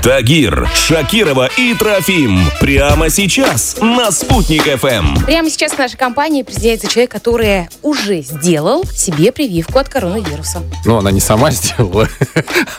Тагир, Шакирова и Трофим. Прямо сейчас на «Спутник ФМ». Прямо сейчас в нашей компании присоединяется человек, который уже сделал себе прививку от коронавируса. Ну, она не сама сделала,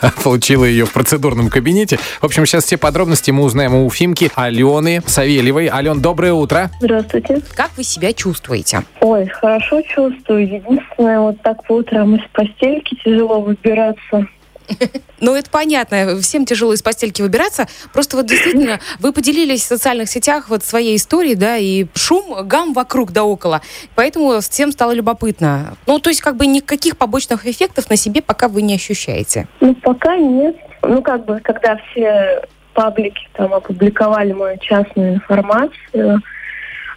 а получила ее в процедурном кабинете. В общем, сейчас все подробности мы узнаем у Уфимки Алены Савельевой. Ален, доброе утро. Здравствуйте. Как вы себя чувствуете? Ой, хорошо чувствую. Единственное, вот так по утрам из постельки тяжело выбираться. Ну, это понятно. Всем тяжело из постельки выбираться. Просто вот действительно вы поделились в социальных сетях вот своей историей, да, и шум, гам вокруг да около. Поэтому всем стало любопытно. Ну, то есть как бы никаких побочных эффектов на себе пока вы не ощущаете. Ну, пока нет. Ну, как бы, когда все паблики там опубликовали мою частную информацию,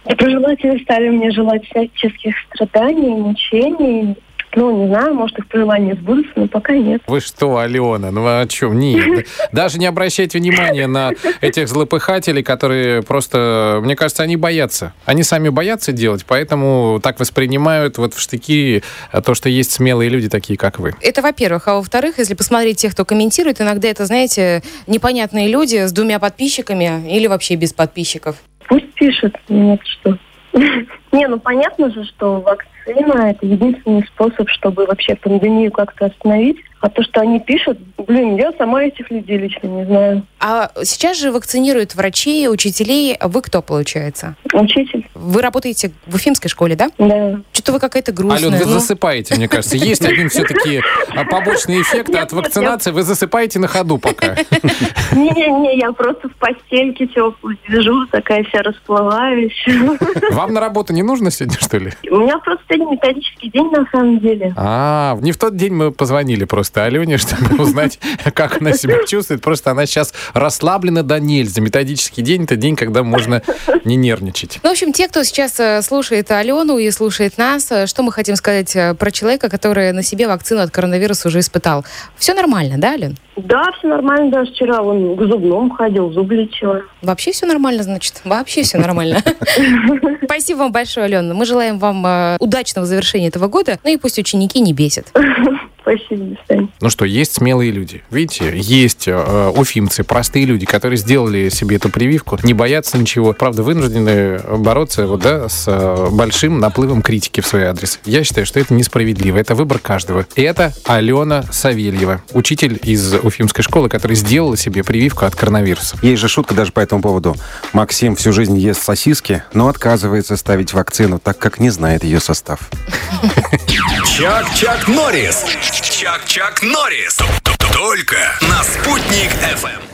доброжелатели стали мне желать всяческих страданий, мучений. Ну, не знаю, может, их пожелания сбудутся, но пока нет. Вы что, Алена, ну о чем? Нет. Даже не обращайте внимания на этих злопыхателей, которые просто, мне кажется, они боятся. Они сами боятся делать, поэтому так воспринимают вот в штыки то, что есть смелые люди такие, как вы. Это во-первых. А во-вторых, если посмотреть тех, кто комментирует, иногда это, знаете, непонятные люди с двумя подписчиками или вообще без подписчиков. Пусть пишут, нет, что. Не, ну понятно же, что вакцина это единственный способ, чтобы вообще пандемию как-то остановить. А то, что они пишут, блин, я сама этих людей лично не знаю. А сейчас же вакцинируют врачей, учителей. Вы кто, получается? Учитель? Вы работаете в Уфимской школе, да? Да. Что-то вы какая-то грустная. Ален, вы ну. засыпаете, мне кажется. Есть один все-таки побочный эффект от вакцинации. Вы засыпаете на ходу пока. Не-не-не, я просто в постельке теплой лежу, такая вся расплываюсь. Вам на работу не нужно сегодня, что ли? У меня просто сегодня методический день на самом деле. А, не в тот день мы позвонили просто Алене, чтобы узнать, как она себя чувствует. Просто она сейчас расслаблена до нельзя. Методический день – это день, когда можно не нервничать. Ну, в общем, те, кто сейчас э, слушает Алену и слушает нас, э, что мы хотим сказать э, про человека, который на себе вакцину от коронавируса уже испытал? Все нормально, да, Ален? Да, все нормально. Даже вчера он к зубному ходил, зуб лечила. Вообще все нормально, значит? Вообще все нормально. Спасибо вам большое, Алена. Мы желаем вам э, удачного завершения этого года. Ну и пусть ученики не бесят. Спасибо. Ну что, есть смелые люди. Видите, есть э, уфимцы, простые люди, которые сделали себе эту прививку, не боятся ничего. Правда, вынуждены бороться вот, да, с э, большим наплывом критики в свой адрес. Я считаю, что это несправедливо. Это выбор каждого. И это Алена Савельева, учитель из уфимской школы, которая сделала себе прививку от коронавируса. Есть же шутка даже по этому поводу. Максим всю жизнь ест сосиски, но отказывается ставить вакцину, так как не знает ее состав. Чак-Чак Норрис. Чак-Чак Норрис. Только на «Спутник ФМ».